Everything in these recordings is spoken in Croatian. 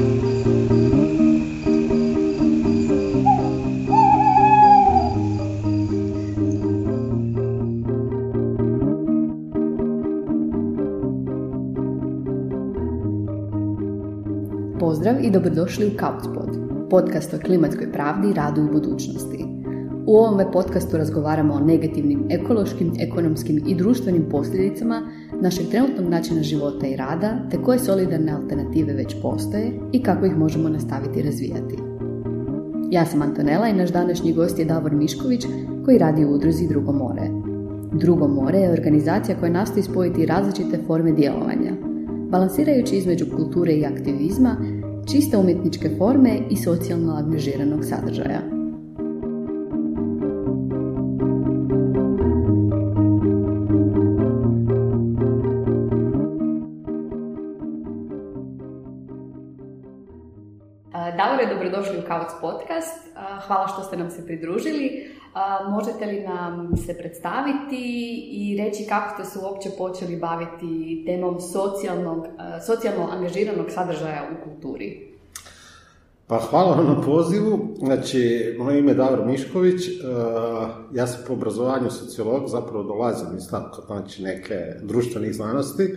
Pozdrav i dobrodošli u Couchpod, podcast o klimatskoj pravdi, radu i budućnosti. U ovome podcastu razgovaramo o negativnim ekološkim, ekonomskim i društvenim posljedicama našeg trenutnog načina života i rada, te koje solidarne alternative već postoje i kako ih možemo nastaviti razvijati. Ja sam Antonela i naš današnji gost je Davor Mišković koji radi u udruzi Drugo more. Drugo more je organizacija koja nastoji spojiti različite forme djelovanja, balansirajući između kulture i aktivizma, čiste umjetničke forme i socijalno angažiranog sadržaja. Podcast. Hvala što ste nam se pridružili. Možete li nam se predstaviti i reći kako ste se uopće počeli baviti temom socijalnog, socijalno angažiranog sadržaja u kulturi? Pa hvala vam na pozivu. Znači, moje ime je Davor Mišković, ja sam po obrazovanju sociolog, zapravo dolazim iz tako, znači neke društvenih znanosti,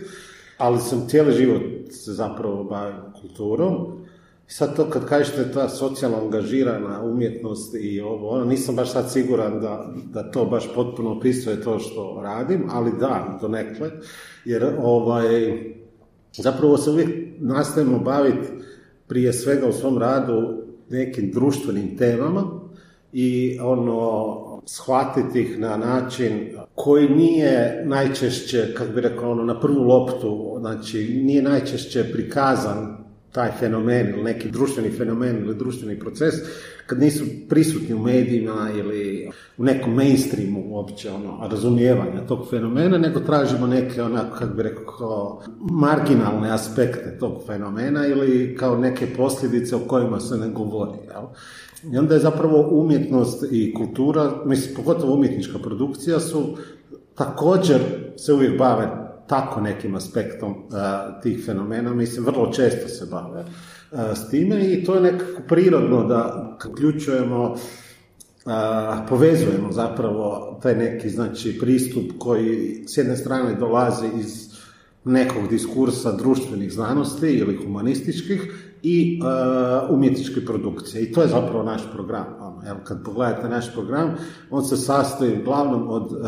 ali sam cijeli život zapravo bavim kulturom sad to kad kažete ta socijalno angažirana umjetnost i ovo, ono, nisam baš sad siguran da, da to baš potpuno opisuje to što radim, ali da, to nekle, jer ovaj, zapravo se uvijek nastavimo baviti prije svega u svom radu nekim društvenim temama i ono, shvatiti ih na način koji nije najčešće, kako bi rekao, ono, na prvu loptu, znači nije najčešće prikazan taj fenomen ili neki društveni fenomen ili društveni proces kad nisu prisutni u medijima ili u nekom mainstreamu uopće ono, razumijevanja tog fenomena, nego tražimo neke onako, kako bi rekao, marginalne aspekte tog fenomena ili kao neke posljedice o kojima se ne govori. Jel? I onda je zapravo umjetnost i kultura, mislim, pogotovo umjetnička produkcija su također se uvijek bave tako nekim aspektom uh, tih fenomena, mislim, vrlo često se bave uh, s time i to je nekako prirodno da uključujemo uh, povezujemo zapravo taj neki znači pristup koji s jedne strane dolazi iz nekog diskursa društvenih znanosti ili humanističkih i umjetničke produkcije. I to je zapravo naš program. Evo, kad pogledate naš program, on se sastoji uglavnom od uh,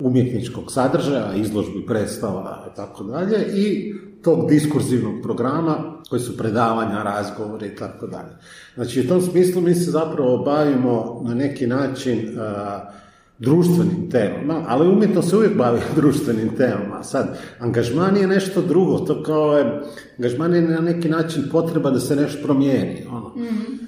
umjetničkog sadržaja, izložbi, predstava i tako dalje i tog diskurzivnog programa koji su predavanja, razgovori i tako dalje. Znači, u tom smislu mi se zapravo bavimo na neki način uh, društvenim temama, ali umjetno se uvijek bavi društvenim temama. Sad, angažman je nešto drugo, to kao je, angažman je na neki način potreba da se nešto promijeni. Ono. mm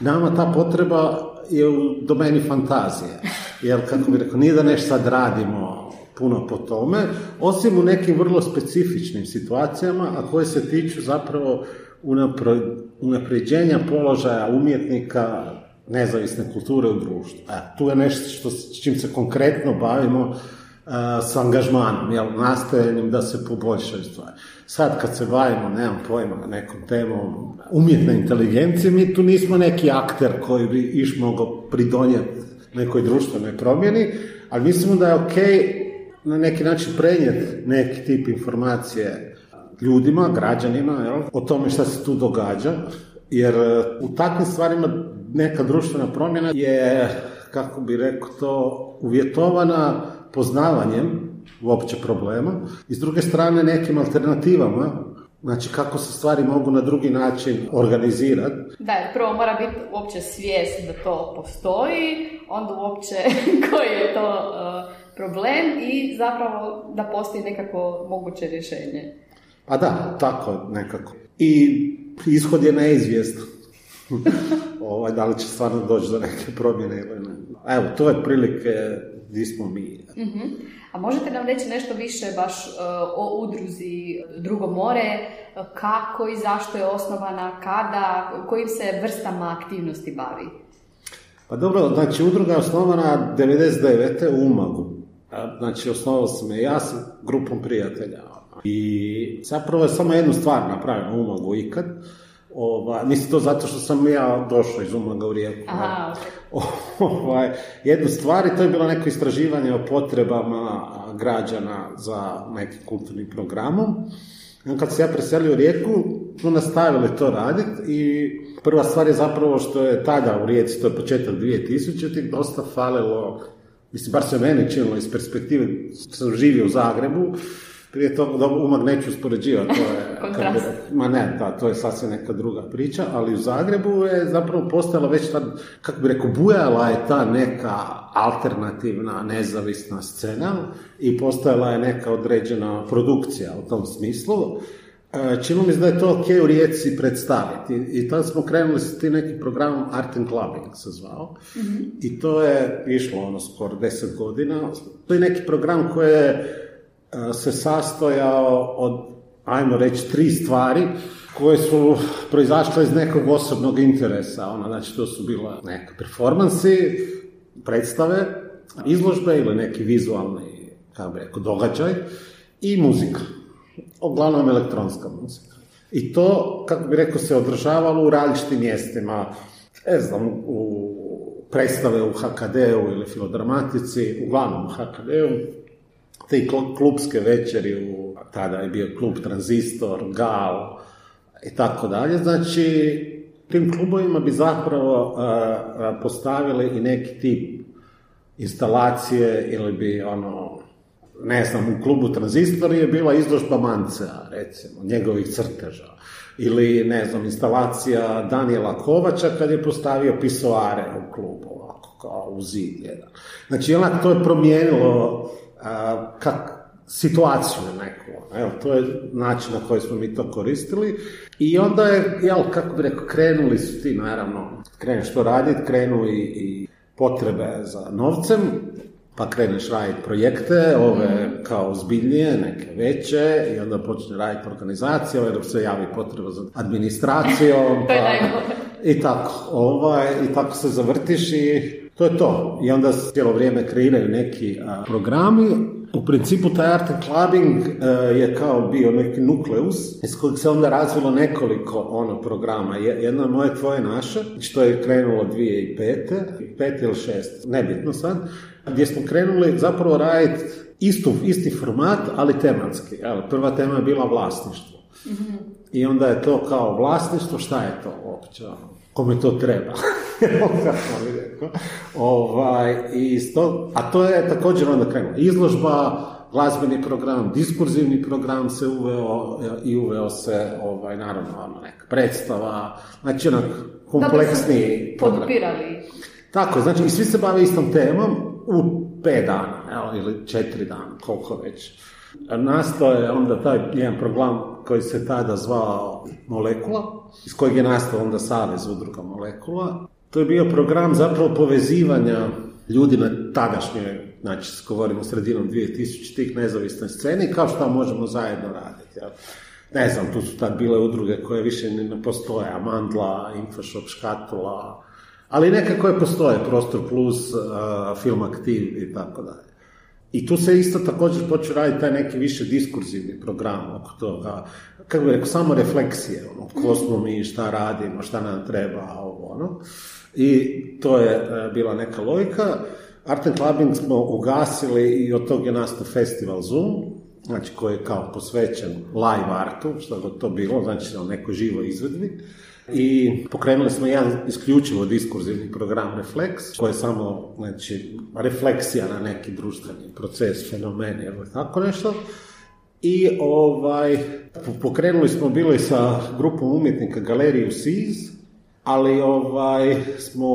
Nama ta potreba je u domeni fantazije, jer kako bi rekao, nije da nešto sad radimo puno po tome, osim u nekim vrlo specifičnim situacijama, a koje se tiču zapravo unapređenja položaja umjetnika, nezavisne kulture u društvu. E, tu je nešto što, s čim se konkretno bavimo s angažmanom, jel, nastojanjem da se poboljšaju stvari. Sad kad se bavimo, nemam pojma, nekom temom umjetne inteligencije, mi tu nismo neki akter koji bi iš mogao pridonijeti nekoj društvenoj promjeni, ali mislimo da je ok na neki način prenijeti neki tip informacije ljudima, građanima, jel, o tome šta se tu događa, jer e, u takvim stvarima neka društvena promjena je, kako bi rekao to, uvjetovana poznavanjem uopće problema i s druge strane nekim alternativama Znači kako se stvari mogu na drugi način organizirati. Da, prvo mora biti uopće svijest da to postoji, onda uopće koji je to uh, problem i zapravo da postoji nekako moguće rješenje. A da, tako nekako. I ishod je neizvjestan. ovaj, da li će stvarno doći do neke promjene ili ne. Evo, to je prilike gdje smo mi. uh A možete nam reći nešto više baš uh, o udruzi Drugo more, kako i zašto je osnovana, kada, kojim se vrstama aktivnosti bavi? Pa dobro, znači udruga je osnovana 99. u Umagu. Znači, osnovao sam je ja sam grupom prijatelja. I zapravo je samo jednu stvar napravljeno u Umagu ikad, Ova, mislim to zato što sam ja došao iz Umaga u Rijeku. Aha, ovaj, jednu stvar i to je bilo neko istraživanje o potrebama građana za nekim kulturnim programom. Kad se ja preselio u Rijeku, smo nastavili to raditi i prva stvar je zapravo što je tada u Rijeci, to je početak 2000 dosta falilo, mislim, bar se meni činilo iz perspektive, sam živio u Zagrebu, prije toga, da umag neću uspoređivati, to je, ma ne, da, to je sasvim neka druga priča, ali u Zagrebu je zapravo postala već ta, kako bi rekao, bujala je ta neka alternativna, nezavisna scena i postojala je neka određena produkcija u tom smislu. E, čini mi se da je to ok u Rijeci predstaviti. I tada smo krenuli s tim nekim programom Art and Clubbing se zvao. Mhm. I to je išlo ono skoro deset godina. To je neki program koji je se sastojao od, ajmo reći, tri stvari koje su proizašle iz nekog osobnog interesa. Ono, znači, to su bila neka performansi, predstave, izložbe ili neki vizualni, kako bi rekao, događaj i muzika. Uglavnom elektronska muzika. I to, kako bi rekao, se održavalo u različitim mjestima. Ne znam, u predstave u HKD-u ili filodramatici, uglavnom u HKD-u, te klubske večeri, u, tada je bio klub Tranzistor, Gal i tako dalje. Znači, tim klubovima bi zapravo postavili i neki tip instalacije ili bi ono, ne znam, u klubu Tranzistor je bila izložba Mancea, recimo, njegovih crteža. Ili, ne znam, instalacija Daniela Kovača kad je postavio pisoare u klubu, ovako, kao u zid jedan. Znači, onak to je promijenilo kak, situaciju neku. Evo, to je način na koji smo mi to koristili. I onda je, jel, kako bi rekao, krenuli su ti, naravno, kreneš to raditi, krenu i, i potrebe za novcem, pa kreneš raditi projekte, ove kao zbiljnije, neke veće, i onda počne raditi organizacije, jer se javi potreba za administracijom, pa, i tako, ovaj, i tako se zavrtiš i to je to. I onda cijelo vrijeme kreiraju neki programi. U principu taj art and clubbing je kao bio neki nukleus iz kojeg se onda razvilo nekoliko ono programa. Jedno je moje, tvoje, naše, što je krenulo 2005. pet ili šest, nebitno sad, gdje smo krenuli zapravo raditi istu, isti format, ali tematski. Evo, prva tema je bila vlasništvo. mm I onda je to kao vlasništvo, šta je to uopće? Kome to treba. ovaj, i sto, a to je također onda krenulo. Izložba, glazbeni program, diskurzivni program se uveo i uveo se, ovaj, naravno, ono, neka predstava, znači onak kompleksni program. Podpirali. Tako, znači i svi se bave istom temom u pet dana, evo, ili četiri dana, koliko već. Nastao je onda taj jedan program koji se tada zvao Molekula, iz kojeg je nastao onda Savez udruga Molekula. To je bio program zapravo povezivanja ljudi na tadašnjoj, znači govorimo sredinom 2000 tih nezavisnoj sceni, kao što možemo zajedno raditi. Ja. Ne znam, tu su tad bile udruge koje više ne postoje, Amandla, Infoshop, Škatula, ali neke koje postoje, Prostor Plus, Film Aktiv i tako dalje. I tu se isto također počeo raditi taj neki više diskurzivni program oko toga, kako bi rekao, samo refleksije, ono, ko smo mi, šta radimo, šta nam treba, ovo, ono. I to je e, bila neka logika. Art and Clubbing smo ugasili i od tog je nastao festival Zoom, znači koji je kao posvećen live artu, što god to bilo, znači o nekoj živoj izvedbi i pokrenuli smo jedan isključivo diskurzivni program Reflex, koji je samo znači, refleksija na neki društveni proces, fenomen ili tako nešto. I ovaj, pokrenuli smo bili sa grupom umjetnika Galeriju SIZ, ali ovaj, smo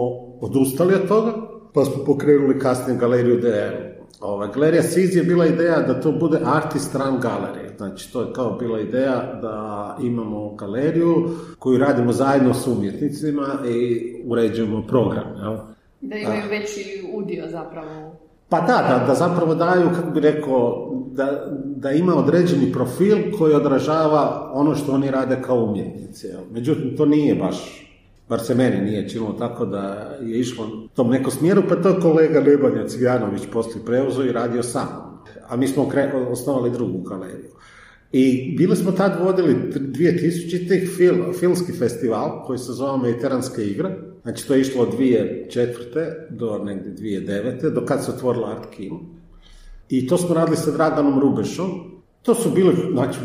odustali od toga, pa smo pokrenuli kasnije Galeriju DR. Ovaj, Galerija SIZ je bila ideja da to bude artist run galerija. Znači, to je kao bila ideja da imamo galeriju koju radimo zajedno s umjetnicima i uređujemo program. Jel? Da imaju veći udio zapravo. Pa da, da, da zapravo daju, kako bi rekao, da, da ima određeni profil koji odražava ono što oni rade kao umjetnici. Jel? Međutim, to nije baš bar se meni nije činilo tako da je išlo tom nekom smjeru, pa to kolega Lebanja Cvijanović poslije preuzo i radio sam. A mi smo osnovali drugu galeriju. I bili smo tad vodili 2000-ih fil, filmski festival koji se zove Mediteranske igre. Znači to je išlo od 2004. do negdje 2009. do kad se otvorila Art Kino. I to smo radili sa Draganom Rubešom. To su bili, znači,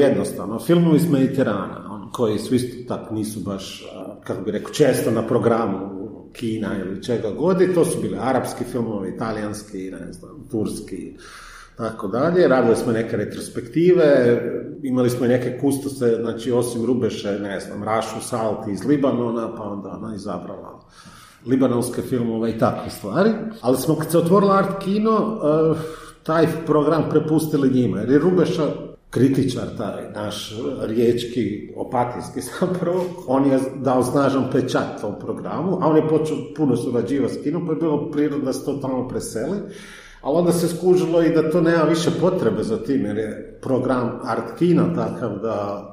jednostavno, filmovi iz Mediterana, koji su isto tako nisu baš, kako bi rekao, često na programu Kina ili čega god. I to su bili arapski filmovi, italijanski, ne znam, turski, tako dalje. Radili smo neke retrospektive, imali smo neke kustose, znači osim Rubeše, ne znam, Rašu Salti iz Libanona, pa onda ona izabrala libanonske filmove i takve stvari. Ali smo kad se otvorila art kino, eh, taj program prepustili njima, jer je Rubeša kritičar taj naš riječki, opatijski zapravo, on je dao snažan pečat tom programu, a on je počeo puno surađivati s kinom, pa je bilo prirodno da se to tamo preseli ali onda se skužilo i da to nema više potrebe za tim, jer je program Art Kino takav da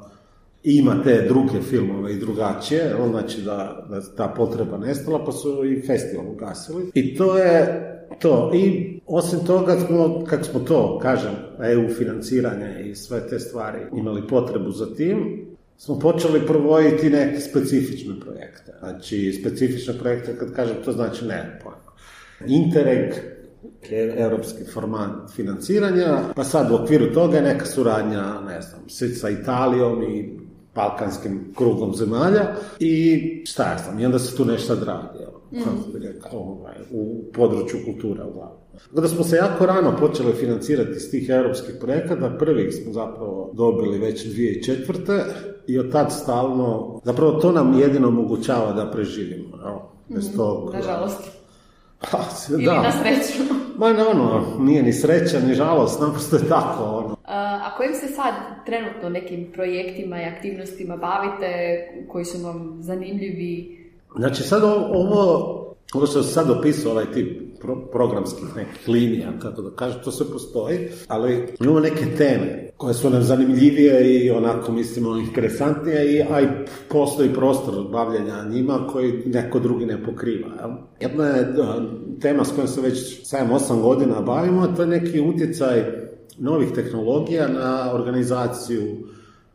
ima te druge filmove i drugačije, znači da, da ta potreba nestala, pa su i festival ugasili. I to je to. I osim toga, smo, kad smo to, kažem, EU financiranje i sve te stvari imali potrebu za tim, smo počeli provoditi neke specifične projekte. Znači, specifične projekte, kad kažem, to znači ne, Interreg, europski format financiranja, pa sad u okviru toga je neka suradnja, ne znam, sa Italijom i balkanskim krugom zemalja i šta ja znam, i onda se tu nešto radi, mm. ovaj, u području kultura uglavnom. Da smo se jako rano počeli financirati iz tih europskih projekata, prvih smo zapravo dobili već 2004. i od tad stalno, zapravo to nam jedino omogućava da preživimo. Bez mhm. tog, Nažalost. Pa, Ili da. na sreću. Ma ne, ono, nije ni sreća, ni žalost, naprosto je tako. Ono. A kojim se sad trenutno nekim projektima i aktivnostima bavite, koji su vam zanimljivi? Znači sad ovo, ovo što sad opisao, ovaj tip programskih nekih linija, kako da kažem, to sve postoji, ali imamo neke teme koje su nam zanimljivije i onako mislimo interesantnije, i, a i postoji prostor bavljenja njima koji neko drugi ne pokriva. Jel? Jedna je tema s kojom se već 7-8 godina bavimo, to je neki utjecaj novih tehnologija na organizaciju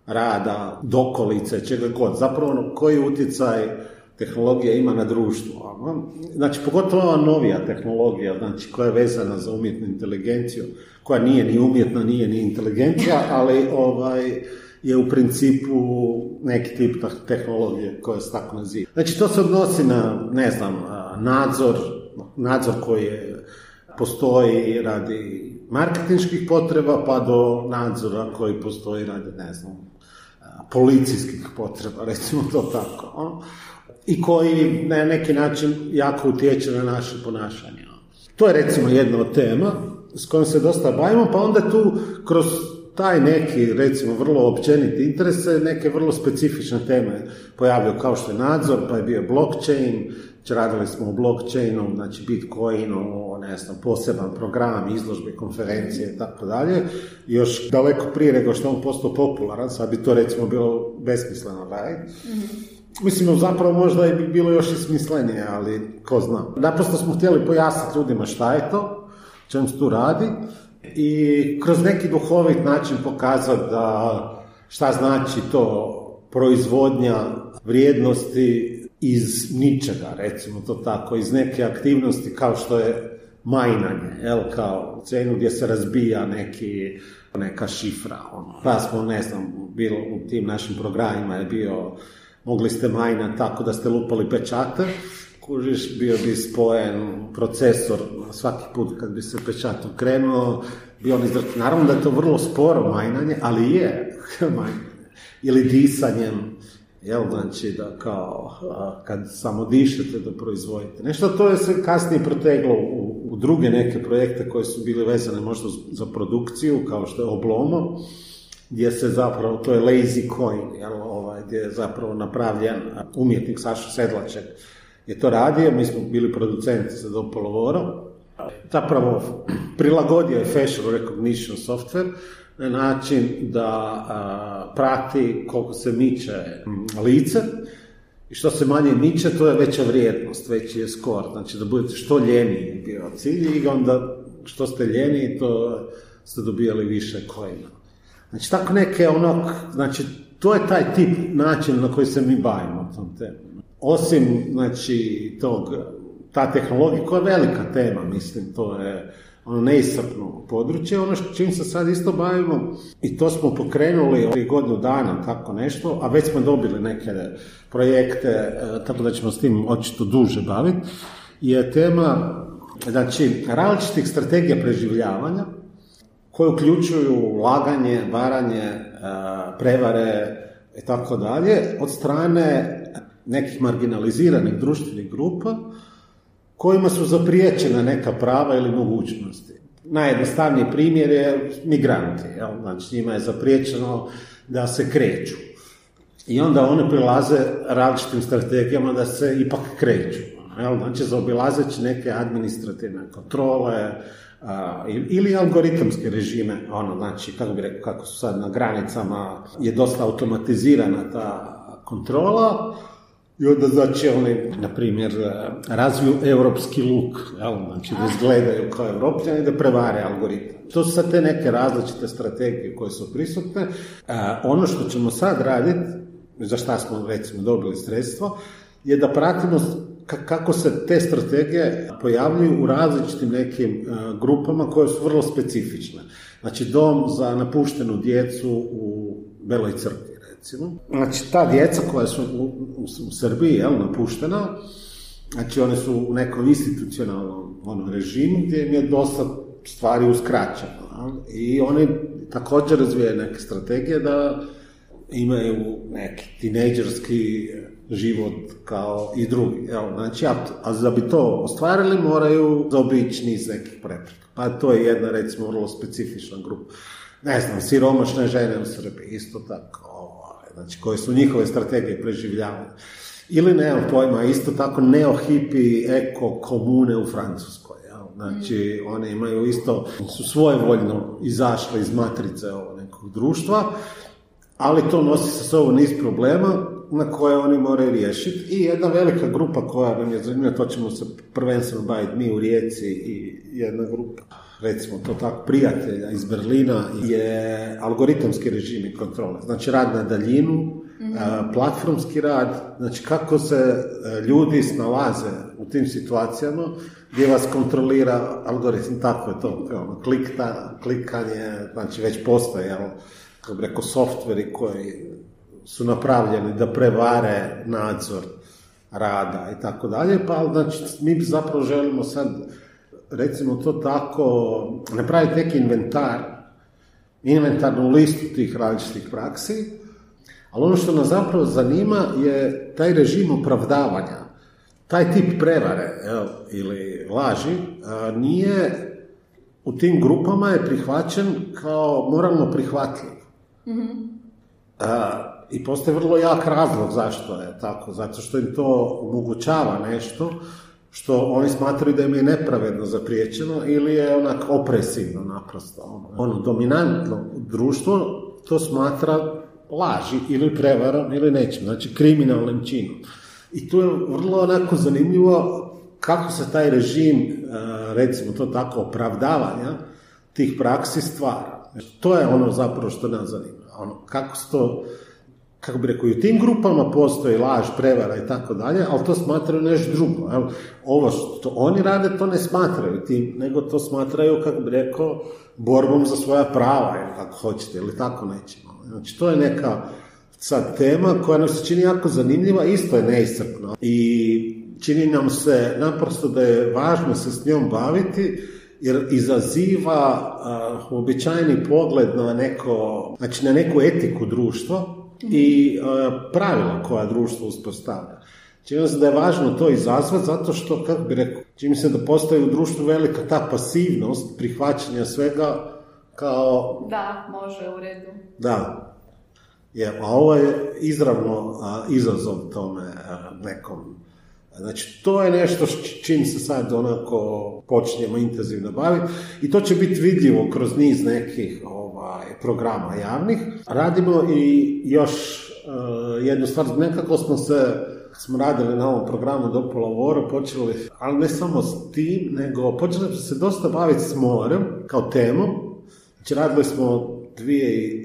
rada, dokolice, čega god. Zapravo ono, koji utjecaj tehnologija ima na društvo. Znači, pogotovo ova novija tehnologija, znači, koja je vezana za umjetnu inteligenciju, koja nije ni umjetna, nije ni inteligencija, ali ovaj, je u principu neki tip tehnologije koja se tako naziva. Znači, to se odnosi na, ne znam, nadzor, nadzor koji je, postoji radi marketinških potreba, pa do nadzora koji postoji radi, ne znam, policijskih potreba, recimo to tako i koji na neki način jako utječe na naše ponašanje. To je recimo jedna od tema s kojom se dosta bavimo, pa onda tu kroz taj neki, recimo, vrlo općeniti interes neke vrlo specifične teme pojavljaju kao što je nadzor, pa je bio blockchain, radili smo o blockchainu, znači bitcoinu, ne znam, poseban program, izložbe, konferencije i tako dalje. Još daleko prije nego što on postao popularan, sad bi to recimo bilo besmisleno raditi. mm Mislim, zapravo možda je bi bilo još i smislenije, ali ko zna. Naprosto smo htjeli pojasniti ljudima šta je to, čem se tu radi i kroz neki duhovit način pokazati da šta znači to proizvodnja vrijednosti iz ničega, recimo to tako, iz neke aktivnosti kao što je majnanje, jel, kao cenu gdje se razbija neki, neka šifra. Ono. Pa smo, ne znam, bilo u tim našim programima je bio mogli ste majna tako da ste lupali pečate, kužiš, bio bi spojen procesor svaki put kad bi se pečat okrenuo, bio on Naravno da je to vrlo sporo majnanje, ali je majnanje. Ili disanjem, jel, znači da kao kad samo dišete da proizvodite. Nešto to je se kasnije proteglo u, u druge neke projekte koje su bile vezane možda za produkciju, kao što je Oblomo, gdje se zapravo, to je lazy coin, jel, ovaj, gdje je zapravo napravljen umjetnik Saša Sedlaček je to radio, mi smo bili producenti za Dopolovoro, zapravo prilagodio je facial recognition software na način da prati koliko se miče lice. I što se manje miče, to je veća vrijednost, veći je skor, znači da budete što ljeniji bio cilj i onda što ste ljeniji, to ste dobijali više kojina. Znači, tako neke onog, znači, to je taj tip način na koji se mi bavimo tom temom. Osim, znači, tog, ta tehnologija koja je velika tema, mislim, to je ono neisrpno područje, ono što čim se sad isto bavimo i to smo pokrenuli prije godinu dana, tako nešto, a već smo dobili neke projekte, e, tako da ćemo s tim očito duže baviti, je tema znači, različitih strategija preživljavanja koje uključuju laganje, varanje, e, prevare i tako dalje od strane nekih marginaliziranih društvenih grupa kojima su zapriječena neka prava ili mogućnosti. Najjednostavniji primjer je migranti, jel? znači njima je zapriječeno da se kreću. I onda one prilaze različitim strategijama da se ipak kreću. Jel? Znači zaobilazeći neke administrativne kontrole, ili algoritamske režime, ono, znači, kako bi rekao, kako su sad na granicama, je dosta automatizirana ta kontrola, i onda znači oni, na primjer, razviju europski luk, jel? znači da izgledaju kao europljani da prevare algoritam. To su sad te neke različite strategije koje su prisutne. ono što ćemo sad raditi, za šta smo recimo dobili sredstvo, je da pratimo kako se te strategije pojavljuju u različitim nekim grupama koje su vrlo specifične. Znači dom za napuštenu djecu u Beloj crkvi recimo. Znači, ta djeca koja su u, u, Srbiji, jel, napuštena, znači, one su u nekom institucionalnom ono, režimu gdje im je dosta stvari uskraćeno. I oni također razvijaju neke strategije da imaju neki tinejdžerski život kao i drugi. Jel? Znači, a, a da bi to ostvarili moraju zaobići niz nekih prepreka. Pa to je jedna, recimo, vrlo specifična grupa. Ne znam, siromašne žene u Srbiji, isto tako znači koje su njihove strategije preživljavanja. Ili nemam pojma, isto tako neohipi eko komune u Francuskoj. Znači, mm. one imaju isto, su svojevoljno izašle iz matrice ovog nekog društva, ali to nosi sa sobom niz problema na koje oni moraju riješiti. I jedna velika grupa koja nam je zanimljiva, to ćemo se prvenstveno baviti mi u Rijeci i jedna grupa recimo to tako, prijatelja iz Berlina je algoritamski režim i kontrole. Znači rad na daljinu, mm platformski rad, znači kako se e, ljudi snalaze u tim situacijama gdje vas kontrolira algoritam, tako je to, ono, klikta, klikanje, znači već postoje, jel, kako bi rekao, softveri koji su napravljeni da prevare nadzor rada i tako dalje, pa znači mi zapravo želimo sad recimo to tako, napraviti neki inventar, inventarnu listu tih različitih praksi, ali ono što nas zapravo zanima je taj režim opravdavanja, taj tip prevare ili laži nije u tim grupama je prihvaćen kao moralno prihvatljiv. mm I postoji vrlo jak razlog zašto je tako, zato što im to omogućava nešto što oni smatraju da im je nepravedno zapriječeno ili je onak opresivno naprosto. Ono, ono dominantno društvo to smatra laži ili prevarom ili nečim, znači kriminalnim činom. I tu je vrlo onako zanimljivo kako se taj režim, e, recimo to tako, opravdavanja tih praksi stvara. To je ono zapravo što nas zanima. Ono, kako se to kako bi rekao, i u tim grupama postoji laž, prevara i tako dalje, ali to smatraju nešto drugo. Evo, ovo što oni rade, to ne smatraju tim, nego to smatraju, kako bi rekao, borbom za svoja prava, ili kako hoćete, ili tako nećemo. Znači, to je neka sad tema koja nam se čini jako zanimljiva, isto je neiscrpna. I čini nam se naprosto da je važno se s njom baviti, jer izaziva uh, uobičajeni pogled na neko, znači na neku etiku društva, i uh, pravila koja društvo uspostavlja. Čini se da je važno to izazvati zato što, kako bi rekao, čini se da postoji u društvu velika ta pasivnost prihvaćanja svega kao... Da, može u redu. Da. Je, a ovo je izravno izazov tome nekom. Znači, to je nešto s čim se sad onako počinjemo intenzivno baviti i to će biti vidljivo kroz niz nekih ovaj, programa javnih. Radimo i još uh, jednu stvar, nekako smo se smo radili na ovom programu do pola počeli, ali ne samo s tim, nego počeli smo se dosta baviti s morem kao temom. Znači radili smo dvije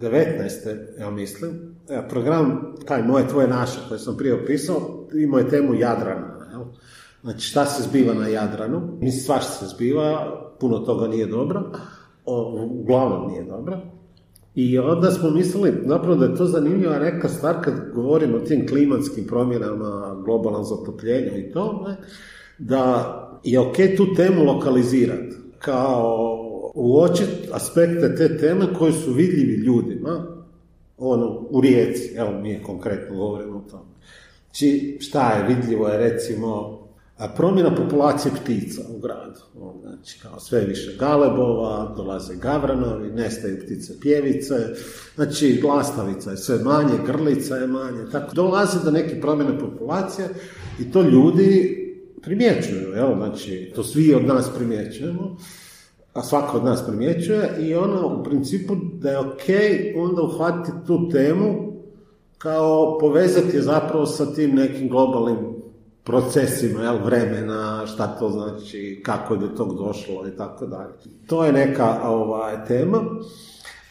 19. ja mislim, e, program, taj moje, tvoje, naše, koje sam prije opisao, imao je temu Jadrana. Jel? Znači, šta se zbiva na Jadranu? Mislim, svašta se zbiva, puno toga nije dobro, uglavnom nije dobro. I onda smo mislili, zapravo da je to zanimljiva neka stvar kad govorimo o tim klimatskim promjenama, globalnom zatopljenju i to, ne, da je ok tu temu lokalizirati kao uočiti aspekte te teme koji su vidljivi ljudima, ono, u rijeci, evo mi konkretno govorimo o tome. Či, znači, šta je vidljivo je recimo promjena populacije ptica u gradu. Znači, kao sve više galebova, dolaze gavranovi, nestaju ptice pjevice, znači glastavica je sve manje, grlica je manje, tako dolazi do neke promjene populacije i to ljudi primjećuju, jel? znači to svi od nas primjećujemo, a svako od nas primjećuje i ono u principu da je ok onda uhvatiti tu temu kao povezati zapravo sa tim nekim globalnim procesima jel, vremena, šta to znači, kako je do tog došlo i tako dalje. To je neka ovaj, tema.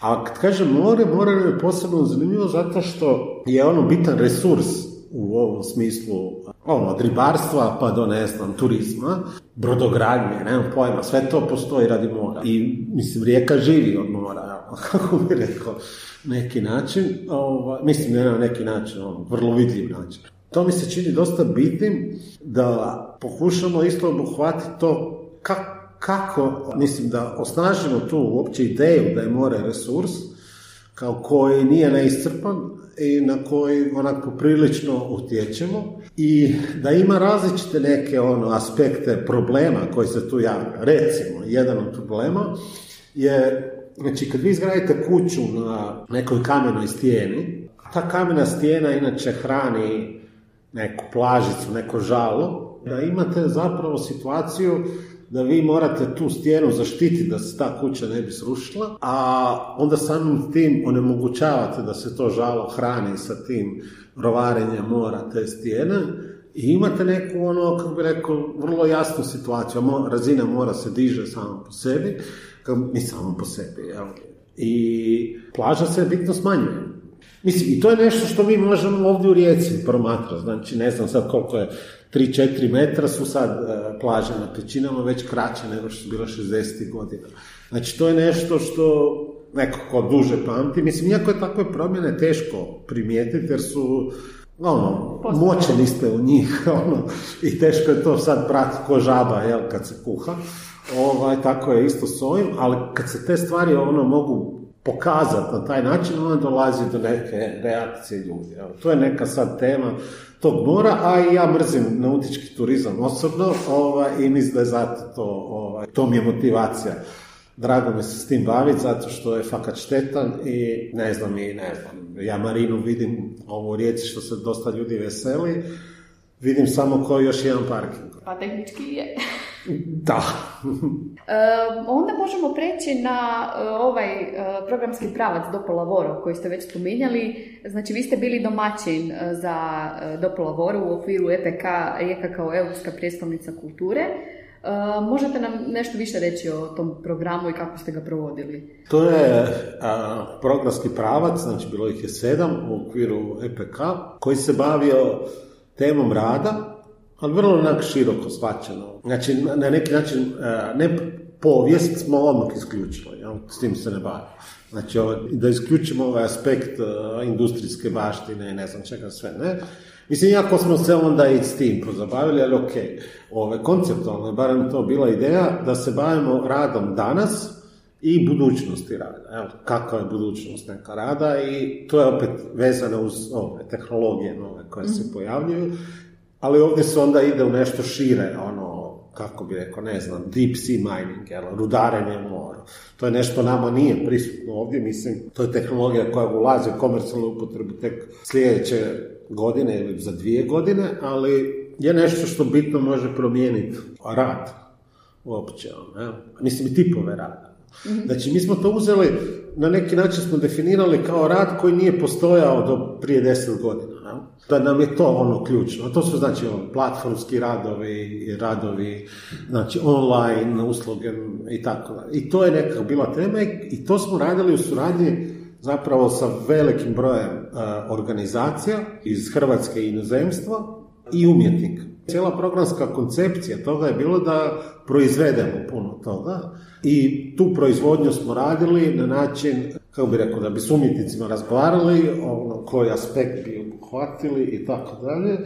A kad kažem more, more je posebno zanimljivo zato što je ono bitan resurs u ovom smislu ono, od ribarstva pa do, ne znam, turizma, brodogradnje, nemam pojma, sve to postoji radi mora. I, mislim, rijeka živi od mora, kako bi rekao, neki način, ovaj, mislim, ne na neki način, ono, vrlo vidljiv način. To mi se čini dosta bitnim da pokušamo isto obuhvatiti to kako, mislim da osnažimo tu uopće ideju da je more resurs kao koji nije neiscrpan i na koji onako prilično utječemo i da ima različite neke ono aspekte problema koji se tu javljaju. Recimo, jedan od problema je, znači kad vi izgradite kuću na nekoj kamenoj stijeni, ta kamena stijena inače hrani neku plažicu, neko žalo, da imate zapravo situaciju da vi morate tu stijenu zaštititi da se ta kuća ne bi srušila, a onda samim tim onemogućavate da se to žalo hrani sa tim rovarenjem mora te stijene i imate neku ono, kako bi rekao, vrlo jasnu situaciju. Razina mora se diže samo po sebi, mi samo po sebi, jel? I plaža se bitno smanjuje. Mislim, i to je nešto što mi možemo ovdje u Rijeci promatrati. Znači, ne znam sad koliko je, 3-4 metra su sad e, plaže na pećinama već kraće nego što su bila 60. godina. Znači, to je nešto što neko ko duže pamti. Mislim, iako je takve promjene teško primijetiti, jer su ono, moćeni ste u njih, ono, i teško je to sad pratiti ko žaba, jel, kad se kuha. Ovaj, tako je isto s ovim, ali kad se te stvari ono mogu pokazati na taj način, onda dolazi do neke reakcije ljudi. Evo, to je neka sad tema tog mora, a i ja mrzim nautički turizam osobno ovaj, i mislim da je zato to, ovaj, to mi je motivacija. Drago mi se s tim baviti, zato što je fakat štetan i ne znam, i ne znam, ja Marinu vidim ovo u rijeci što se dosta ljudi veseli, vidim samo koji još jedan parking. Pa tehnički je. Da. onda možemo preći na e, ovaj e, programski pravac Dopo Lavoro koji ste već spominjali. Znači, vi ste bili domaćin e, za Dopo Lavoro u okviru EPK Rijeka kao Europska prijestolnica kulture. možete nam nešto više reći o tom programu i kako ste ga provodili? To je programski pravac, znači bilo ih je sedam u okviru EPK, koji se bavio temom rada, ali vrlo onak široko shvaćeno. Znači, na neki način, e, ne povijest smo odmah isključili, ja? s tim se ne bavimo. Znači, da isključimo ovaj aspekt uh, industrijske baštine i ne znam čega sve, ne. Mislim, jako smo se onda i s tim pozabavili, ali ok, ove, konceptualno je barem to bila ideja da se bavimo radom danas i budućnosti rada. Evo, kakva je budućnost neka rada i to je opet vezano uz ove tehnologije nove koje se mhm. pojavljuju ali ovdje se onda ide u nešto šire, ono, kako bi rekao, ne znam, deep sea mining, jel, rudarenje mora. To je nešto nama nije prisutno ovdje, mislim, to je tehnologija koja ulazi u komercijalnu upotrebu tek sljedeće godine ili za dvije godine, ali je nešto što bitno može promijeniti rad uopće, ono, mislim i tipove rada. Mhm. Znači, mi smo to uzeli, na neki način smo definirali kao rad koji nije postojao do prije deset godina da nam je to ono ključno. To su znači ono, platformski radovi, radovi, znači online usluge i tako I to je neka bila tema i to smo radili u suradnji zapravo sa velikim brojem e, organizacija iz Hrvatske i inozemstva i umjetnika. Cijela programska koncepcija toga je bilo da proizvedemo puno toga i tu proizvodnju smo radili na način, kako bi rekao, da bi s umjetnicima razgovarali, ono, koji aspekt bi uhvatili i tako dalje.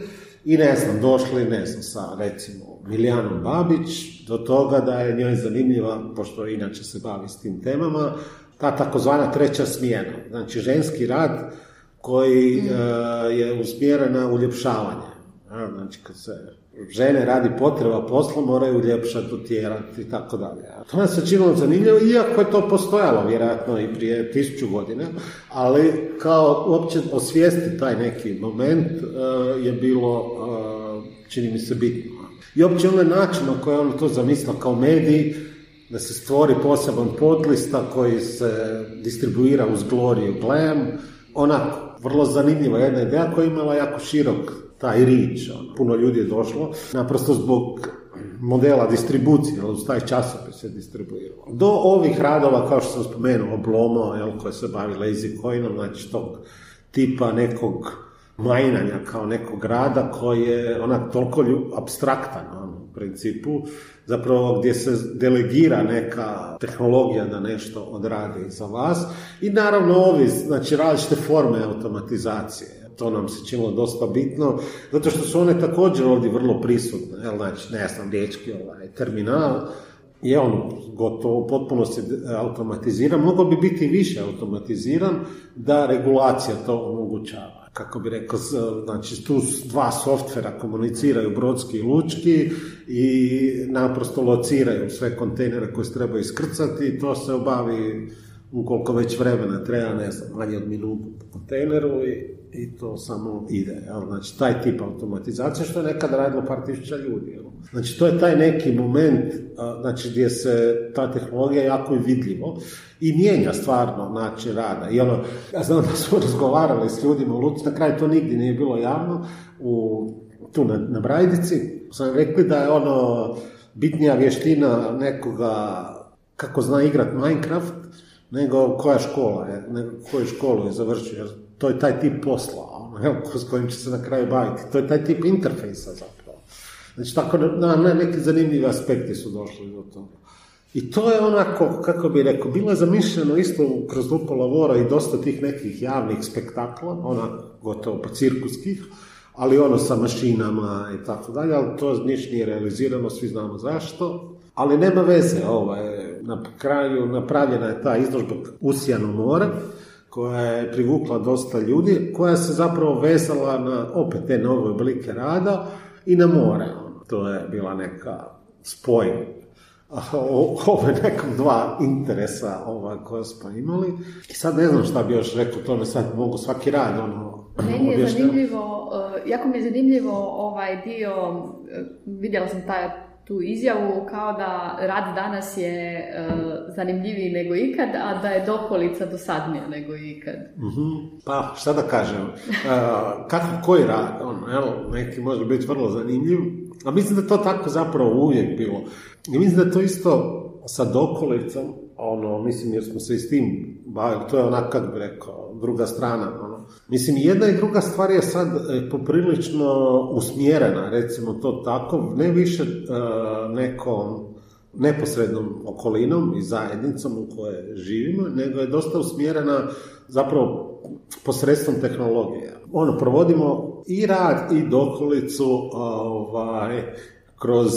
I ne znam, došli, ne znam, sa recimo Miljanom Babić, do toga da je njoj zanimljiva, pošto inače se bavi s tim temama, ta takozvana treća smjena. Znači, ženski rad koji mm. uh, je usmjeren na uljepšavanje. Znači, kad se žene radi potreba posla, moraju uljepšati, utjerati i tako dalje. To nas se činilo zanimljivo, iako je to postojalo vjerojatno i prije tisuću godina, ali kao uopće osvijesti taj neki moment uh, je bilo, uh, čini mi se, bitno. I uopće onaj način na koji on to zamislio kao mediji, da se stvori poseban podlista koji se distribuira uz Gloriju Glam, onako, vrlo zanimljiva jedna ideja koja je imala jako širok taj rič, ono, puno ljudi je došlo, naprosto zbog modela distribucije, uz taj časopis se distribuirao. Do ovih radova, kao što sam spomenuo, Blomo, jel, koje se bavi lazy coinom, znači tog tipa nekog majnanja kao nekog rada koji je onak toliko abstraktan ono, principu, zapravo gdje se delegira neka tehnologija da nešto odradi za vas i naravno ovi, znači različite forme automatizacije to nam se činilo dosta bitno, zato što su one također ovdje vrlo prisutne, jel, znači, ne znam, riječki ovaj, terminal, je on gotovo potpuno se automatizira, mogao bi biti više automatiziran da regulacija to omogućava. Kako bi rekao, znači tu dva softvera komuniciraju brodski i lučki i naprosto lociraju sve kontejnere koje se treba iskrcati i to se obavi ukoliko već vremena treba, ne znam, manje od minutu po kontejneru i i to samo ide. Jel? Znači, taj tip automatizacije što je nekad radilo par tisuća ljudi. Jel? Znači, to je taj neki moment znači, gdje se ta tehnologija jako vidljivo i mijenja stvarno način rada. I ono, ja znam da smo razgovarali s ljudima u Luci, na kraju to nigdje nije bilo javno, u, tu na, na Brajdici, sam rekli da je ono bitnija vještina nekoga kako zna igrat Minecraft, nego koja škola je, nego koju školu je završio. Jer to je taj tip posla, ono, s kojim će se na kraju baviti. To je taj tip interfejsa zapravo. Znači, tako na, na neki zanimljivi aspekti su došli do toga. I to je onako, kako bi rekao, bilo je zamišljeno isto kroz Lupo Lavora i dosta tih nekih javnih spektakla, ona gotovo pa cirkuskih, ali ono sa mašinama i tako dalje, ali to niš nije realizirano, svi znamo zašto. Ali nema veze, ovaj, na kraju napravljena je ta izložba Usijano more, koja je privukla dosta ljudi, koja se zapravo vezala na opet te nove oblike rada i na more. To je bila neka spoj ove nekom dva interesa ova koja smo imali. I sad ne znam šta bi još rekao, to me sad mogu svaki rad ono, Meni je zanimljivo, uh, jako mi je zanimljivo ovaj dio, uh, vidjela sam taj tu izjavu kao da rad danas je uh, zanimljiviji nego ikad, a da je dokolica dosadnija nego ikad. mm Pa, šta da kažem, kako koji rad, ono, evo, neki može biti vrlo zanimljiv, a mislim da to tako zapravo uvijek bilo. I mislim da to isto sa dokolicom, ono, mislim jer smo se i s tim bavili, to je onak, kako bi rekao, druga strana, ono. Mislim, jedna i druga stvar je sad e, poprilično usmjerena, recimo to tako, ne više e, nekom neposrednom okolinom i zajednicom u kojoj živimo, nego je dosta usmjerena zapravo posredstvom tehnologije. Ono, provodimo i rad i dokolicu ovaj, kroz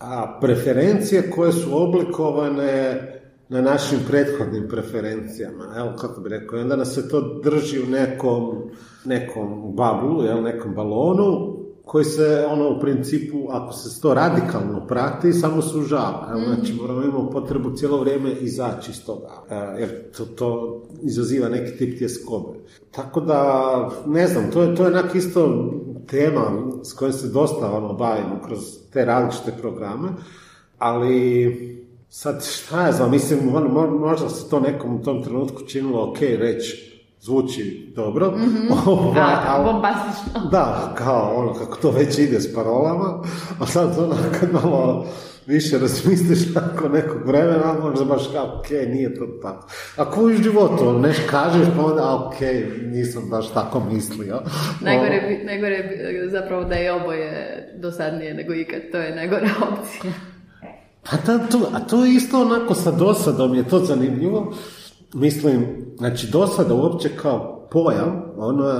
a, preferencije koje su oblikovane na našim prethodnim preferencijama, evo kako bi rekao, onda nas se to drži u nekom, nekom bablu, jel, nekom balonu, koji se, ono, u principu, ako se to radikalno prati, samo sužava. Znači, mhm. moramo imamo potrebu cijelo vrijeme izaći iz toga, e, jer to, to izaziva neki tip tjeskobe. Tako da, ne znam, to je, to je onak isto tema s kojom se dosta ono, bavimo kroz te različite programe, ali Sad, šta ja znam, mislim, možda se to nekom u tom trenutku činilo ok reći, zvuči dobro. Mm-hmm. da, bombastično. Da, kao ono, kako to već ide s parolama, a sad ono, kad malo više razmisliš nakon nekog vremena, možda baš kao, ok, nije to tako. Ako u životu ono, nešto kažeš, pa onda, ok, nisam baš tako mislio. Najgore, ono. najgore zapravo da je oboje dosadnije nego ikad, to je najgora opcija. Pa da, to, a to je isto onako sa dosadom je to zanimljivo. Mislim, znači dosada uopće kao pojam, ono,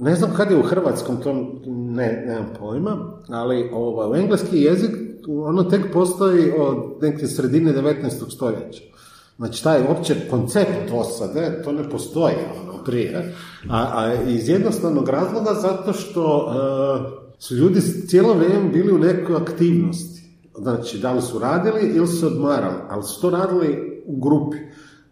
ne znam kad je u hrvatskom, to ne, nemam pojma, ali ovo, u engleski jezik ono tek postoji od neke sredine 19. stoljeća. Znači, taj uopće koncept dosade, to ne postoji ono, prije. A, a iz jednostavnog razloga zato što e, su ljudi cijelo vrijeme bili u nekoj aktivnosti. Znači, da li su radili ili su odmarali, ali su to radili u grupi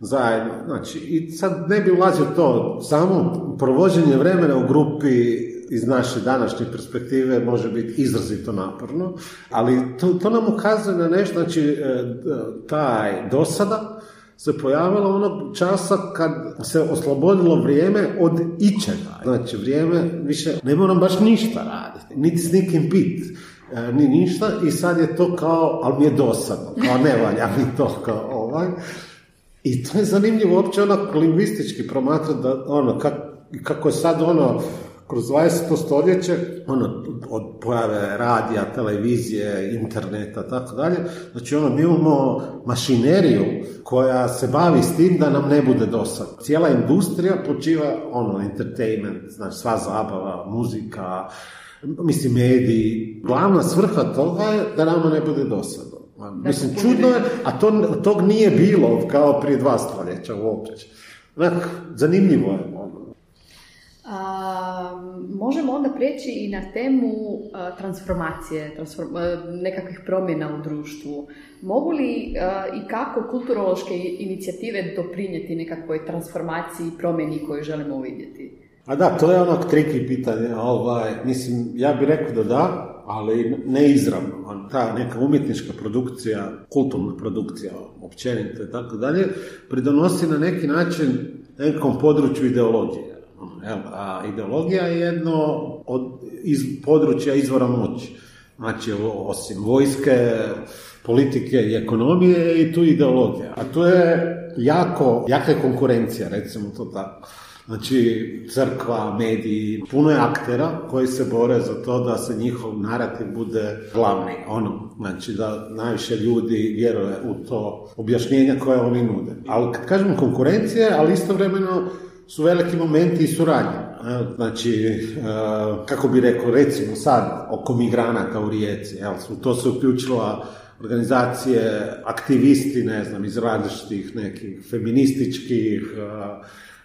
zajedno. Znači, i sad ne bi ulazio to, samo provođenje vremena u grupi iz naše današnje perspektive može biti izrazito naporno, ali to, to nam ukazuje na nešto, znači e, taj dosada se pojavilo onog časa kad se oslobodilo vrijeme od ičega. Znači vrijeme više ne moram baš ništa raditi, niti s nikim pit, e, ni ništa i sad je to kao, ali mi je dosadno, kao ne valja mi to kao ovaj. I to je zanimljivo uopće ono lingvistički promatrati da ono, kako je sad ono kroz 20. stoljeće, ono, od pojave radija, televizije, interneta, tako dalje, znači ono, mi imamo mašineriju koja se bavi s tim da nam ne bude dosad. Cijela industrija počiva, ono, entertainment, znači sva zabava, muzika, mislim, mediji. Glavna svrha toga je da nam ne bude dosadno. Mislim, čudno je, a to, tog nije bilo kao prije dva stoljeća uopće. Onak, zanimljivo je. Ono. možemo onda prijeći i na temu transformacije, transform, nekakvih promjena u društvu. Mogu li i kako kulturološke inicijative doprinijeti nekakvoj transformaciji i promjeni koju želimo uvidjeti? A da, to je onak triki pitanje. Ovaj, mislim, ja bih rekao da da, ali ne izravno. Ta neka umjetnička produkcija, kulturna produkcija, općenito i tako dalje, pridonosi na neki način nekom području ideologije. A ideologija je jedno od iz područja izvora moći. Znači, osim vojske, politike i ekonomije i tu ideologija. A tu je jako, jaka je konkurencija, recimo to tako. Znači, crkva, mediji, puno je aktera koji se bore za to da se njihov narativ bude glavni. Ono, znači da najviše ljudi vjeruje u to objašnjenja koje oni nude. Ali kad kažemo konkurencije, ali istovremeno su veliki momenti i suradnje. Znači, e, kako bi rekao, recimo sad oko migranata u Rijeci, jel, to se uključila organizacije, aktivisti, ne znam, iz različitih nekih feminističkih,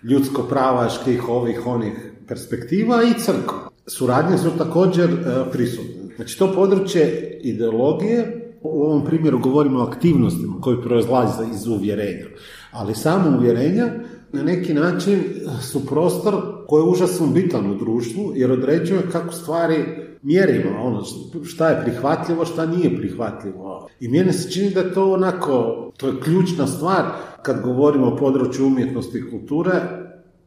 e, ljudsko-pravaških, ovih, onih perspektiva i crkva. Suradnje su također e, prisutne. Znači, to područje ideologije, u ovom primjeru govorimo o aktivnostima koji proizlaze iz uvjerenja, ali samo uvjerenja na neki način su prostor koji je užasno bitan u društvu jer određuje kako stvari mjerimo, ono, šta je prihvatljivo, šta nije prihvatljivo. I meni se čini da je to onako, to je ključna stvar kad govorimo o području umjetnosti i kulture,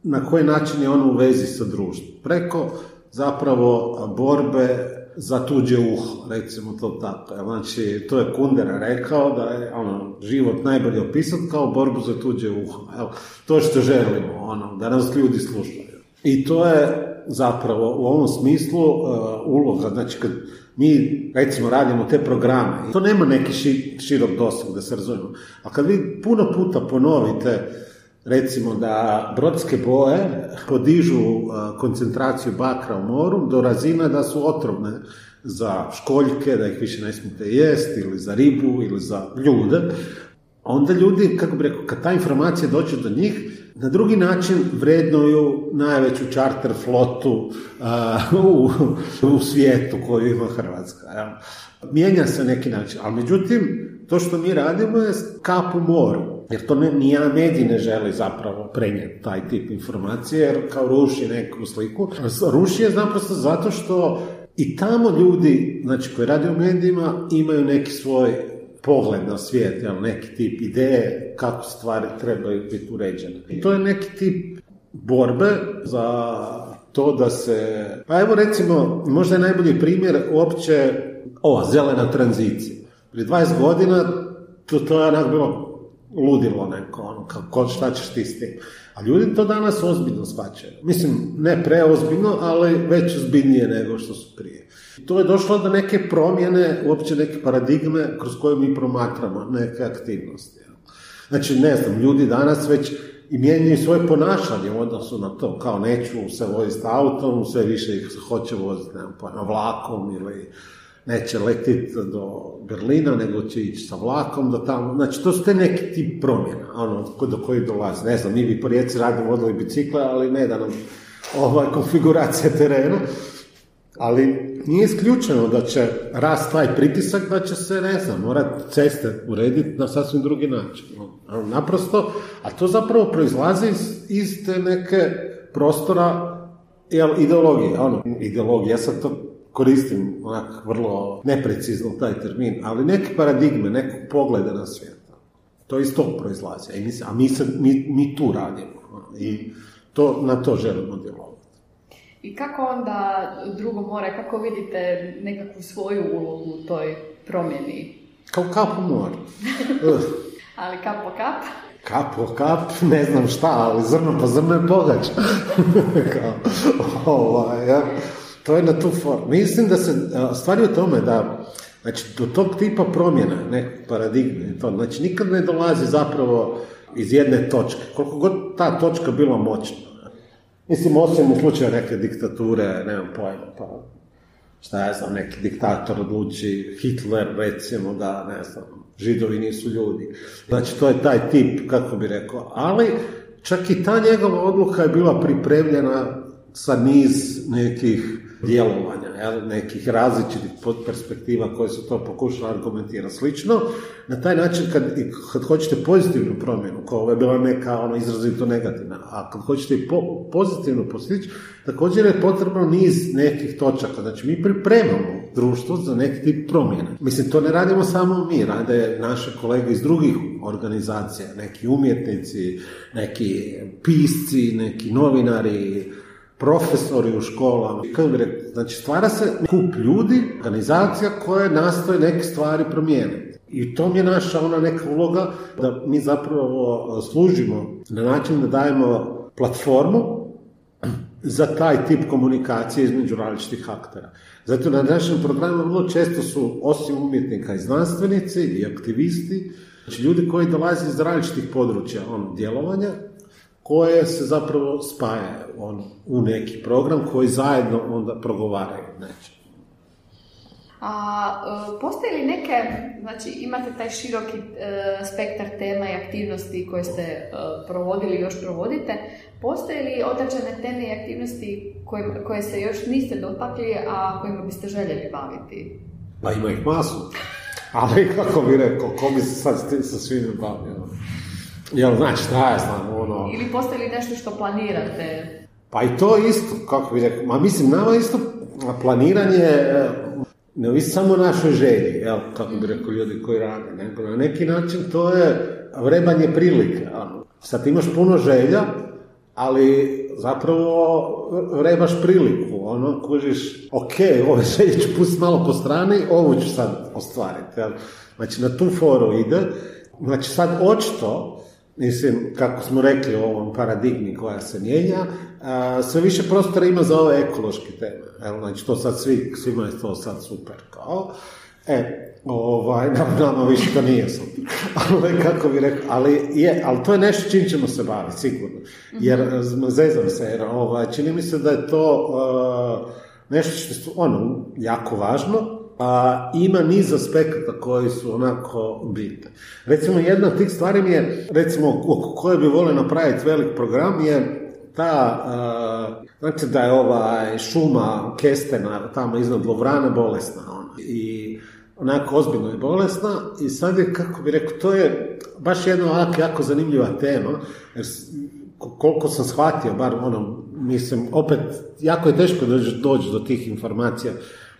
na koji način je ono u vezi sa društvom. Preko zapravo borbe za tuđe uho, recimo to tako. Znači, to je Kundera rekao da je ono, život najbolje opisat kao borbu za tuđe uho. Evo, to što želimo, ono, da nas ljudi slušaju. I to je zapravo u ovom smislu uh, uloga, znači kad mi recimo radimo te programe, to nema neki širok doseg da se razumijemo, a kad vi puno puta ponovite recimo da brodske boje podižu koncentraciju bakra u moru do razine da su otrovne za školjke, da ih više ne smijete jesti, ili za ribu, ili za ljude, onda ljudi, kako bi rekao, kad ta informacija dođe do njih, na drugi način vrednuju najveću čarter flotu u, u svijetu koju ima Hrvatska. Ja. Mijenja se neki način, ali međutim, to što mi radimo je kap u moru. Jer to ne, nijedan medij ne želi zapravo prenijeti taj tip informacije, jer kao ruši neku sliku. Ruši je naprosto zato što i tamo ljudi, znači koji rade u medijima, imaju neki svoj pogled na svijet, jel, neki tip ideje kako stvari trebaju biti uređene. I to je neki tip borbe za to da se, pa evo recimo, možda je najbolji primjer uopće ova zelena tranzicija. Prije 20 godina to, to je onak bilo ludilo neko, ono, kako, šta ćeš ti s tim. A ljudi to danas ozbiljno shvaćaju. Mislim, ne preozbiljno, ali već ozbiljnije nego što su prije. To je došlo do neke promjene, uopće neke paradigme kroz koje mi promatramo neke aktivnosti. Znači, ne znam, ljudi danas već i mijenjaju svoje ponašanje u odnosu na to, kao neću se voziti autom, sve više ih hoće voziti ne pa, na vlakom ili neće letiti do Berlina, nego će ići sa vlakom do tamo. Znači, to su te neki tip promjena, ono, do koji dolazi. Ne znam, mi bi po rijeci radimo vodili bicikla, ali ne da nam ovaj, konfiguracija terena. Ali nije isključeno da će rast taj pritisak, da će se, ne znam, morati ceste urediti na sasvim drugi način. Naprosto, a to zapravo proizlazi iz, iz te neke prostora jel, ideologije. Ono, ideologija, ja sad to koristim onak vrlo neprecizno taj termin, ali neke paradigme, nekog pogleda na svijet. To iz tog proizlazi. A mi, a mi, mi, mi tu radimo. I to, na to želimo djelovati. I kako onda drugo more, kako vidite nekakvu svoju ulogu u toj promjeni? Kao kap u moru. ali kap po kap? Kap po kap, ne znam šta, ali zrno po zrno je pogađa. Kao, ovaj, ja. To je na tu formu. Mislim da se stvari u tome da znači, do tog tipa promjena, nekog paradigme, to, znači nikad ne dolazi zapravo iz jedne točke, koliko god ta točka bila moćna. Mislim, osim u slučaju neke diktature, nemam pojma, pa šta ja znam, neki diktator odluči, Hitler recimo da, ne znam, židovi nisu ljudi. Znači, to je taj tip, kako bi rekao, ali čak i ta njegova odluka je bila pripremljena sa niz nekih djelovanja, jel, nekih različitih perspektiva koje su to pokušali argumentirati. Slično, na taj način kad, kad hoćete pozitivnu promjenu, koja je bila neka ono, izrazito negativna, a kad hoćete i po, pozitivno postići, također je potrebno niz nekih točaka. Znači, mi pripremamo društvo za neki tip promjene. Mislim, to ne radimo samo mi, rade naše kolege iz drugih organizacija, neki umjetnici, neki pisci, neki novinari, profesori u školama. Znači stvara se kup ljudi, organizacija koja nastoje neke stvari promijeniti. I to mi je naša ona neka uloga da mi zapravo služimo na način da dajemo platformu za taj tip komunikacije između različitih aktera. Zato na našem programu vrlo često su osim umjetnika i znanstvenici i aktivisti, znači ljudi koji dolaze iz različitih područja on, djelovanja, koje se zapravo spaja on, u neki program koji zajedno onda progovaraju neće. A e, postoje li neke, znači imate taj široki e, spektar tema i aktivnosti koje ste e, provodili i još provodite, postoje li određene teme i aktivnosti koje, koje se još niste dotakli, a kojima biste željeli baviti? Pa ima ih masu, ali kako bi rekao, ko bi se sad sa svime bavio? Jel, znači, šta ja znam, ono... Ili postoji li nešto što planirate? Pa i to isto, kako bi rekao, ma mislim, nama isto planiranje e, ne ovisi samo o našoj želji, jel, kako bi rekao ljudi koji rade, nego na neki način to je vrebanje prilike. Sad imaš puno želja, ali zapravo vrebaš priliku, ono, kužiš, ok, ove želje ću pustiti malo po strani, ovo ću sad ostvariti, jel. Znači, na tu foru ide, znači sad očito, mislim, kako smo rekli o ovom paradigmi koja se mijenja, sve više prostora ima za ove ekološke teme. Evo, znači, to sad svi, svima je to sad super, kao. E, ovaj, nama više to nije super. ali, kako bi rekao, ali, je, ali to je nešto čim ćemo se baviti, sigurno. Jer, mhm. zezam se, jer ovaj, čini mi se da je to uh, nešto što je ono, jako važno, a ima niz aspekata koji su onako bitni. Recimo, jedna od tih stvari mi je, recimo, koje bi volio napraviti velik program je ta, uh, znači da je ova šuma kestena tamo iznad Lovrana bolesna ona. I onako ozbiljno je bolesna i sad je, kako bi rekao, to je baš jedna ovako jako zanimljiva tema, jer koliko sam shvatio, bar ono, mislim, opet, jako je teško doći do tih informacija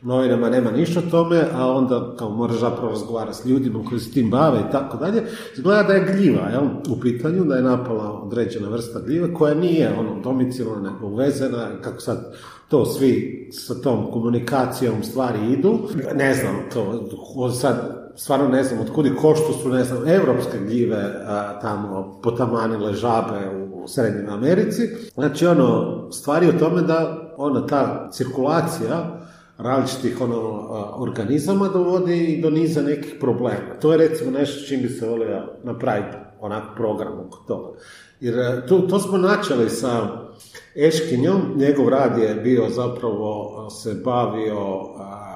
novinama nema ništa o tome, a onda kao moraš zapravo razgovarati s ljudima koji se tim bave i tako dalje. Izgleda da je gljiva jel, u pitanju, da je napala određena vrsta gljive koja nije ono domicilna nego uvezena, kako sad to svi sa tom komunikacijom stvari idu. Ne znam, to sad stvarno ne znam otkud i ko što su, ne znam, evropske gljive a, tamo potamanile žabe u Srednjoj Americi. Znači, ono, stvari o tome da ona ta cirkulacija različitih ono, organizama dovodi i do niza nekih problema. To je recimo nešto čim bi se volio napraviti onak program oko toga. Jer e, to, to smo načeli sa Eškinjom, njegov rad je bio zapravo se bavio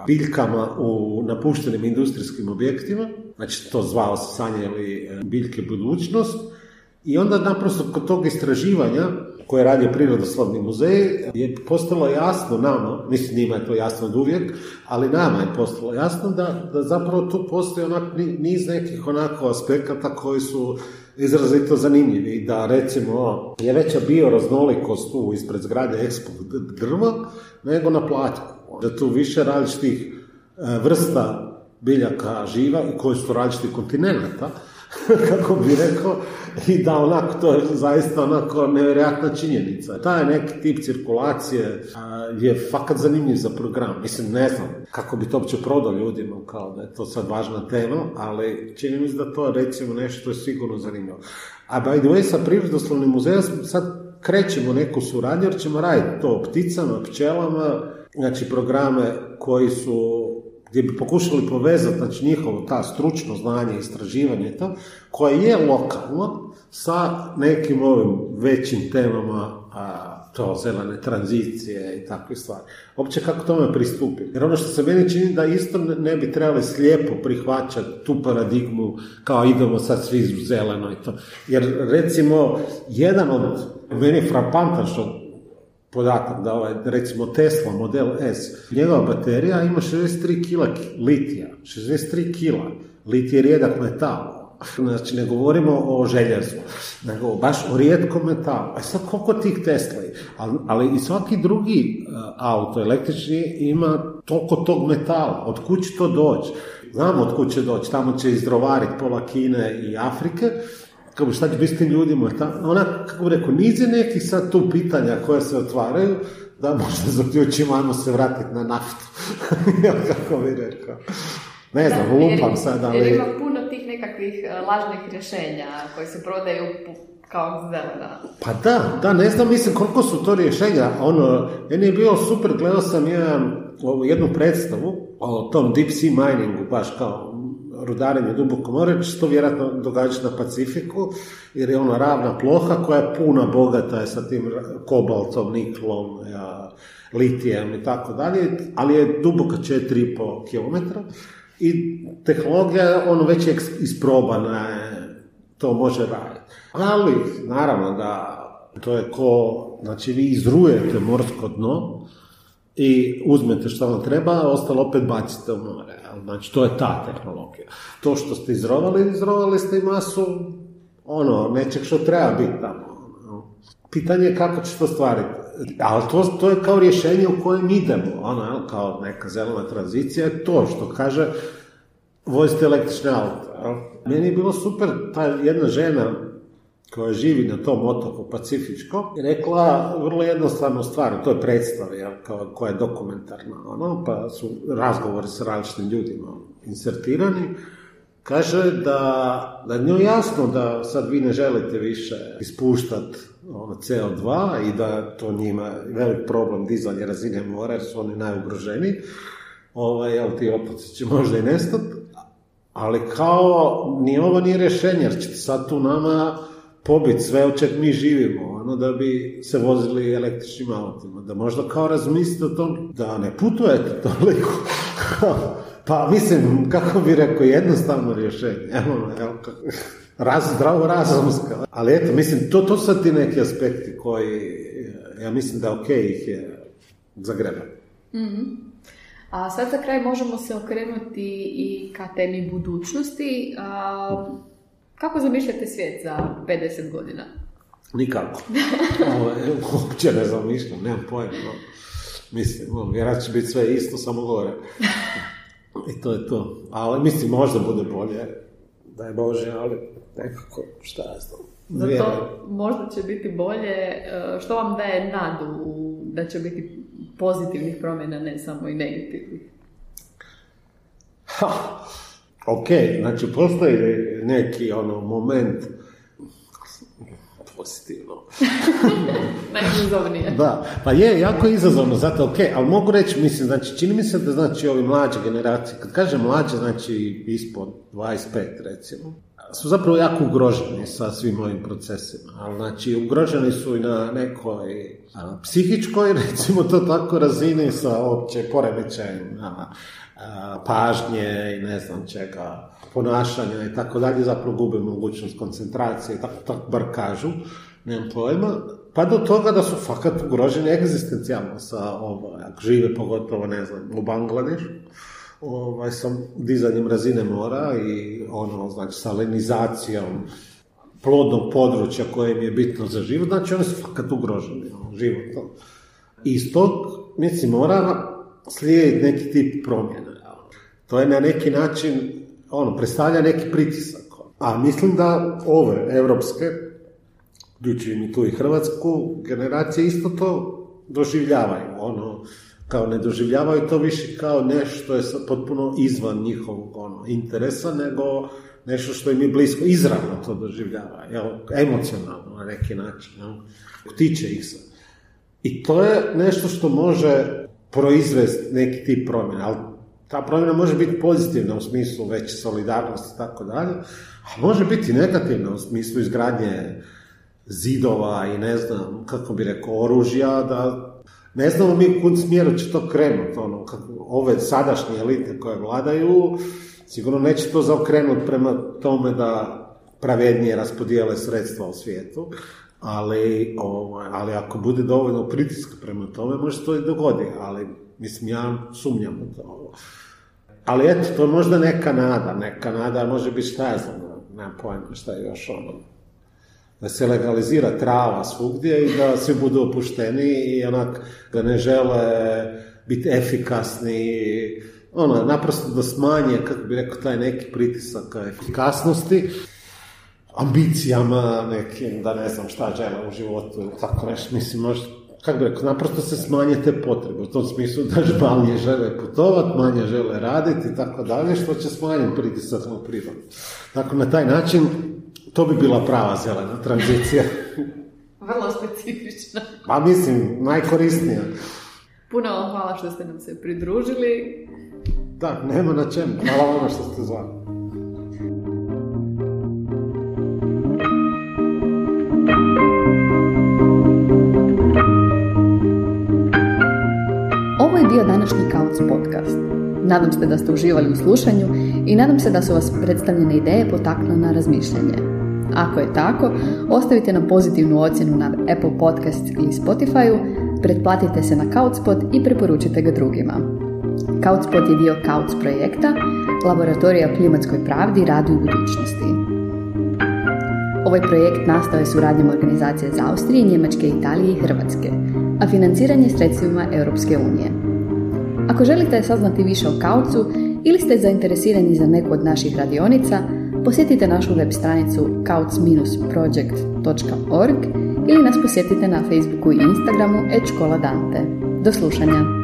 biljkama u napuštenim industrijskim objektima, znači to zvao se sanjeli e, biljke budućnost, i onda naprosto kod tog istraživanja koje je radio Prirodoslovni muzej, je postalo jasno nama, mislim njima je to jasno od uvijek, ali nama je postalo jasno da, da zapravo tu postoji onak niz nekih onako aspekata koji su izrazito zanimljivi. Da recimo je veća bioraznolikost tu ispred zgrade Expo drva nego na platku. Da tu više različitih e, vrsta biljaka živa i koji su različitih kontinenta kako bi rekao, i da onako, to je zaista onako nevjerojatna činjenica. Taj neki tip cirkulacije je fakat zanimljiv za program. Mislim, ne znam kako bi to uopće prodao ljudima, kao da je to sad važna tema, ali čini mi se da to recimo nešto je sigurno zanimljivo. A by the way, sa Prirodoslovnim muzejom sad krećemo neku suradnju, jer ćemo raditi to pticama, pčelama, znači programe koji su gdje bi pokušali povezati znači, njihovo ta stručno znanje, istraživanje to, koje je lokalno sa nekim ovim većim temama a, to zelene tranzicije i takve stvari. Opće kako tome pristupiti. Jer ono što se meni čini da isto ne bi trebali slijepo prihvaćati tu paradigmu kao idemo sad svi zeleno i to. Jer recimo jedan od meni je frapantan što podatak da ovaj, recimo Tesla model S, njegova baterija ima 63 kila litija, 63 kila, litij je rijedak metal, znači ne govorimo o željezu, nego baš o rijetkom metalu. A sad koliko tih Tesla ali, ali i svaki drugi uh, auto električni ima toliko tog metala, od kud će to doći? Znamo od kud će doći, tamo će izdrovariti pola Kine i Afrike, kako šta će biti s tim ljudima, ta, ona, kako bi rekao, niz je nekih sad tu pitanja koje se otvaraju, da možda zaključimo, ajmo se vratiti na naftu. kako bi rekao. Ne znam, lupam sad, ali... Jer ima puno tih nekakvih e, lažnih rješenja koji se prodaju kao zelena. Pa da, da, ne znam, mislim koliko su to rješenja. Ono, meni je bilo super, gledao sam jedan, jednu predstavu o tom deep sea miningu, baš kao rudarenje duboko more, će to vjerojatno događati na Pacifiku, jer je ono ravna ploha koja je puna bogata je sa tim kobaltom, niklom, litijem i tako dalje, ali je duboka 4,5 km i tehnologija ono već je isprobana, to može raditi. Ali, naravno da to je ko, znači vi izrujete morsko dno, i uzmete što vam treba, a ostalo opet bacite u more. Znači, to je ta tehnologija. To što ste izrovali, izrovali ste i masu ono, nečeg što treba biti tamo. Pitanje je kako će to stvariti. Ali to, to je kao rješenje u kojem idemo. Ono, kao neka zelena tranzicija je to što kaže vozite električne auto. Meni je bilo super, ta jedna žena koja živi na tom otoku Pacifičko, je rekla vrlo jednostavnu stvar, to je predstava ja, kao, koja je dokumentarna, ono, pa su razgovori s različitim ljudima insertirani, kaže da, da njoj jasno da sad vi ne želite više ispuštati ono, CO2 i da to njima velik problem dizanje razine mora jer su oni najugroženiji, ovaj, jel, ti otoci će možda i nestati, ali kao ni ovo nije rješenje, jer ćete sad tu nama pobiti sve od čeg mi živimo, ono da bi se vozili električnim autima, da možda kao razmislite o tom da ne putujete toliko. pa mislim, kako bi rekao, jednostavno rješenje. Evo, evo, raz, zdravo razumska. Ali eto, mislim, to, to su ti neki aspekti koji, ja mislim da ok ih je zagreba. mm A sad za kraj možemo se okrenuti i ka temi budućnosti. A, kako zamišljate svijet za 50 godina? Nikako. Ovo, uopće ne zamišljam, nemam pojma. Mislim, ono, vjerojatno će biti sve isto, samo gore. I to je to. Ali mislim, možda bude bolje, da je Bože, ali nekako, šta ja znam. Zato možda će biti bolje, e, što vam daje nadu da će biti pozitivnih promjena, ne samo i negativnih? Ha, ok, znači postoji neki ono moment pozitivno. Najizazovnije. da, pa je, jako je izazovno, zato ok, ali mogu reći, mislim, znači, čini mi se da, znači, ovi mlađe generacije, kad kažem mlađe, znači, ispod 25, recimo, su zapravo jako ugroženi sa svim ovim procesima. Ali, znači, ugroženi su i na nekoj a, psihičkoj, recimo to tako, razini sa opće poremećajem pažnje i ne znam čega, ponašanja i tako dalje, zapravo gube mogućnost koncentracije, tako, tako bar kažu, nemam pojma, pa do toga da su fakat ugroženi egzistencijalno sa, ovo, ako žive pogotovo, ne znam, u Bangladešu, ovaj, sa dizanjem razine mora i ono, znači, salinizacijom plodnog područja koje im je bitno za život, znači oni su fakat ugroženi, ono, životom. I mislim, mora slijediti neki tip promjena. To je na neki način, ono, predstavlja neki pritisak. A mislim da ove evropske, uključujem i tu i Hrvatsku, generacije isto to doživljavaju. Ono, kao ne doživljavaju to više kao nešto je potpuno izvan njihovog ono, interesa, nego nešto što im je blisko, izravno to doživljava, jel, emocionalno na neki način, jel, tiče ih se. I to je nešto što može proizvesti neki tip promjena, ali ta promjena može biti pozitivna u smislu veće solidarnosti i tako dalje, a može biti negativna u smislu izgradnje zidova i ne znam, kako bi rekao, oružja, da ne znamo mi u kud smjeru će to krenuti, ono, kako, ove sadašnje elite koje vladaju, sigurno neće to zaokrenuti prema tome da pravednije raspodijele sredstva u svijetu, ali, ovaj, ali ako bude dovoljno pritiska prema tome, može to i dogoditi, ali mislim, ja sumnjam u to. Ali eto, to je možda neka nada, neka nada, može biti šta ja znam, nemam pojma šta je još ono, da se legalizira trava svugdje i da svi budu opušteni i onak da ne žele biti efikasni, ono, naprosto da smanje, kako bi rekao, taj neki pritisak efikasnosti, ambicijama nekim, da ne znam šta žele u životu, tako nešto, mislim, možda kako bi rekao, naprosto se smanje te potrebe, u tom smislu da manje žele putovati, manje žele raditi i tako dalje, što će smanjiti pritisak na prirodu. Tako na taj način, to bi bila prava zelena tranzicija. Vrlo specifična. Pa mislim, najkorisnija. Puno vam hvala što ste nam se pridružili. Da, nema na čemu. Hvala vam što ste zvali. Današnji Kauc podcast. Nadam se da ste uživali u slušanju i nadam se da su vas predstavljene ideje potaknule na razmišljanje. Ako je tako, ostavite nam pozitivnu ocjenu na Apple Podcast ili Spotify, pretplatite se na Couchspot i preporučite ga drugima. Couchspot je dio Couch projekta, laboratorija o klimatskoj pravdi radu i budućnosti. Ovaj projekt nastao je suradnjom organizacije iz Austrije, Njemačke, Italije i Hrvatske, a financiranje sredstvima Europske unije. Ako želite saznati više o kaucu ili ste zainteresirani za neku od naših radionica, posjetite našu web stranicu kauc-project.org ili nas posjetite na Facebooku i Instagramu škola Dante. Do slušanja!